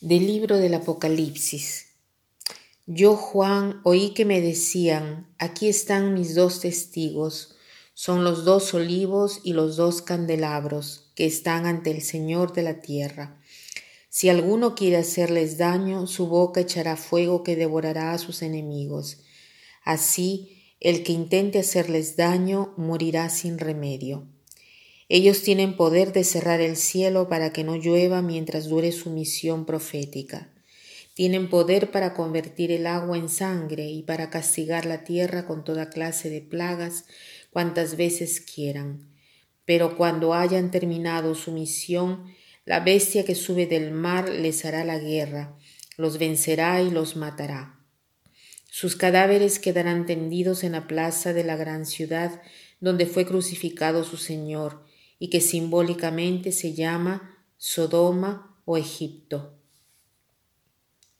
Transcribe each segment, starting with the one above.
Del libro del Apocalipsis. Yo, Juan, oí que me decían, aquí están mis dos testigos, son los dos olivos y los dos candelabros que están ante el Señor de la tierra. Si alguno quiere hacerles daño, su boca echará fuego que devorará a sus enemigos. Así, el que intente hacerles daño morirá sin remedio. Ellos tienen poder de cerrar el cielo para que no llueva mientras dure su misión profética. Tienen poder para convertir el agua en sangre y para castigar la tierra con toda clase de plagas cuantas veces quieran. Pero cuando hayan terminado su misión, la bestia que sube del mar les hará la guerra, los vencerá y los matará. Sus cadáveres quedarán tendidos en la plaza de la gran ciudad donde fue crucificado su Señor, y que simbólicamente se llama Sodoma o Egipto.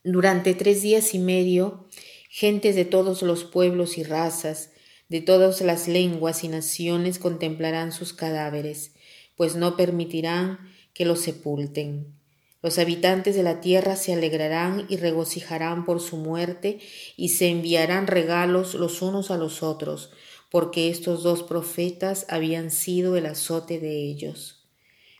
Durante tres días y medio, gentes de todos los pueblos y razas, de todas las lenguas y naciones contemplarán sus cadáveres, pues no permitirán que los sepulten. Los habitantes de la tierra se alegrarán y regocijarán por su muerte y se enviarán regalos los unos a los otros, porque estos dos profetas habían sido el azote de ellos.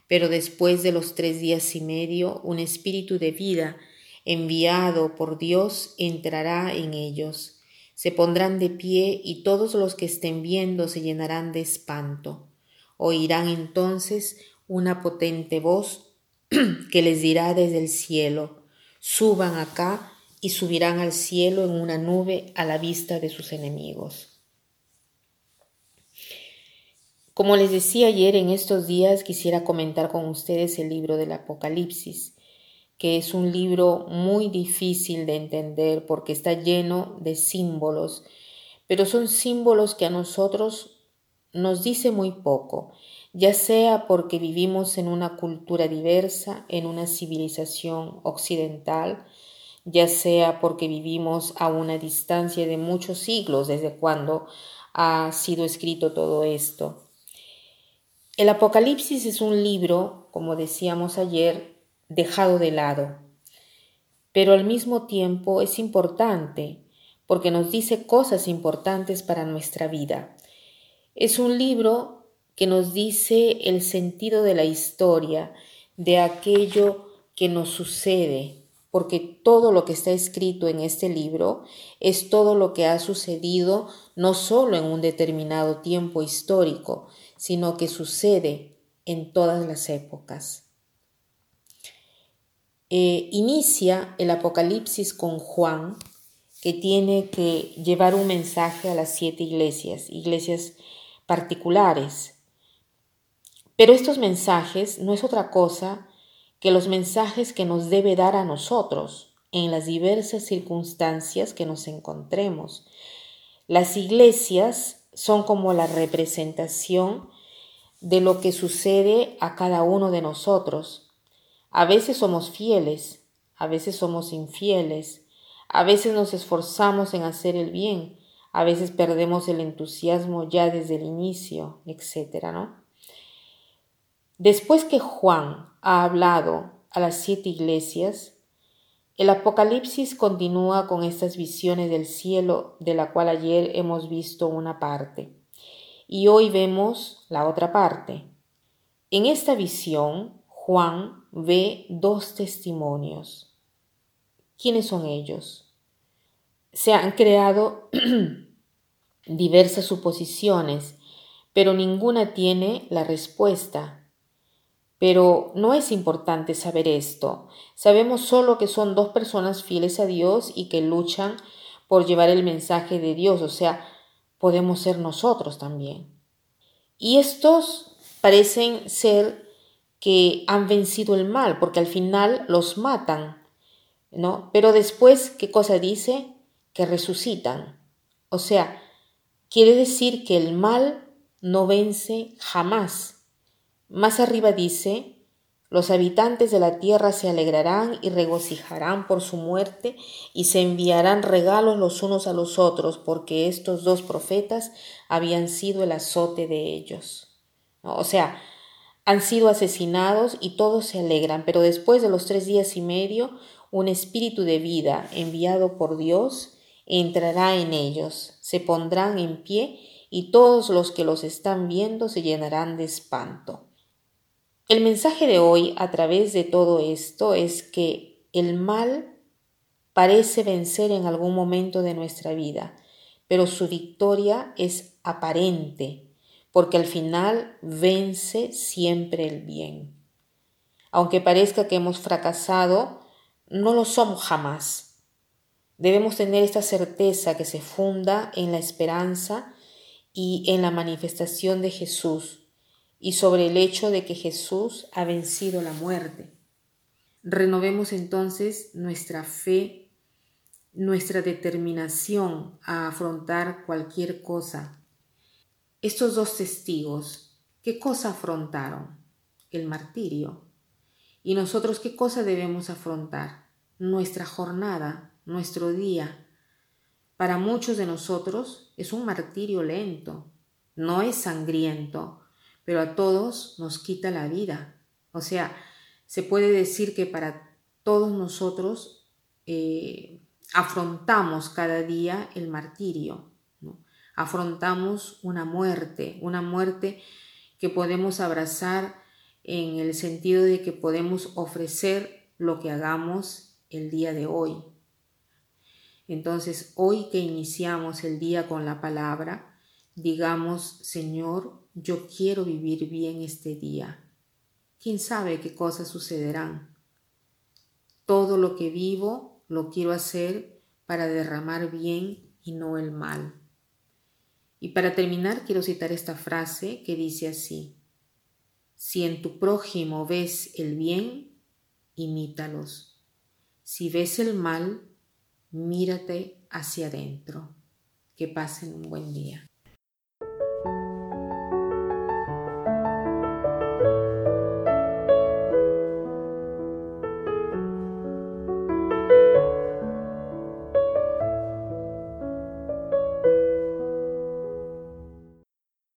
Pero después de los tres días y medio, un espíritu de vida, enviado por Dios, entrará en ellos. Se pondrán de pie y todos los que estén viendo se llenarán de espanto. Oirán entonces una potente voz que les dirá desde el cielo, suban acá y subirán al cielo en una nube a la vista de sus enemigos. Como les decía ayer, en estos días quisiera comentar con ustedes el libro del Apocalipsis, que es un libro muy difícil de entender porque está lleno de símbolos, pero son símbolos que a nosotros nos dice muy poco, ya sea porque vivimos en una cultura diversa, en una civilización occidental, ya sea porque vivimos a una distancia de muchos siglos desde cuando ha sido escrito todo esto. El Apocalipsis es un libro, como decíamos ayer, dejado de lado, pero al mismo tiempo es importante porque nos dice cosas importantes para nuestra vida. Es un libro que nos dice el sentido de la historia, de aquello que nos sucede, porque todo lo que está escrito en este libro es todo lo que ha sucedido no solo en un determinado tiempo histórico, sino que sucede en todas las épocas. Eh, inicia el Apocalipsis con Juan, que tiene que llevar un mensaje a las siete iglesias, iglesias particulares. Pero estos mensajes no es otra cosa que los mensajes que nos debe dar a nosotros en las diversas circunstancias que nos encontremos. Las iglesias son como la representación de lo que sucede a cada uno de nosotros. A veces somos fieles, a veces somos infieles, a veces nos esforzamos en hacer el bien, a veces perdemos el entusiasmo ya desde el inicio, etc. ¿no? Después que Juan ha hablado a las siete iglesias, el Apocalipsis continúa con estas visiones del cielo de la cual ayer hemos visto una parte. Y hoy vemos la otra parte. En esta visión, Juan ve dos testimonios. ¿Quiénes son ellos? Se han creado diversas suposiciones, pero ninguna tiene la respuesta pero no es importante saber esto. Sabemos solo que son dos personas fieles a Dios y que luchan por llevar el mensaje de Dios, o sea, podemos ser nosotros también. Y estos parecen ser que han vencido el mal, porque al final los matan, ¿no? Pero después, ¿qué cosa dice? Que resucitan. O sea, quiere decir que el mal no vence jamás más arriba dice, los habitantes de la tierra se alegrarán y regocijarán por su muerte y se enviarán regalos los unos a los otros, porque estos dos profetas habían sido el azote de ellos. O sea, Han sido asesinados y todos se alegran, pero después de los tres días y medio, un espíritu de vida enviado por Dios entrará en ellos, se pondrán en pie y todos los que los están viendo se llenarán de espanto. El mensaje de hoy a través de todo esto es que el mal parece vencer en algún momento de nuestra vida, pero su victoria es aparente, porque al final vence siempre el bien. Aunque parezca que hemos fracasado, no lo somos jamás. Debemos tener esta certeza que se funda en la esperanza y en la manifestación de Jesús y sobre el hecho de que Jesús ha vencido la muerte. Renovemos entonces nuestra fe, nuestra determinación a afrontar cualquier cosa. Estos dos testigos, ¿qué cosa afrontaron? El martirio. ¿Y nosotros qué cosa debemos afrontar? Nuestra jornada, nuestro día. Para muchos de nosotros es un martirio lento, no es sangriento, pero a todos nos quita la vida. O sea, se puede decir que para todos nosotros eh, afrontamos cada día el martirio, afrontamos una muerte, una muerte que podemos abrazar en el sentido de que podemos ofrecer lo que hagamos el día de hoy. Entonces, hoy que iniciamos el día con la palabra, digamos, Señor, yo quiero vivir bien este día quién sabe qué cosas sucederán. Todo lo que vivo lo quiero hacer para derramar bien y no el mal. Y para terminar quiero citar esta frase que dice así, si en tu prójimo ves el bien, imítalos. Si ves el mal, mírate hacia adentro. Que pasen un buen día.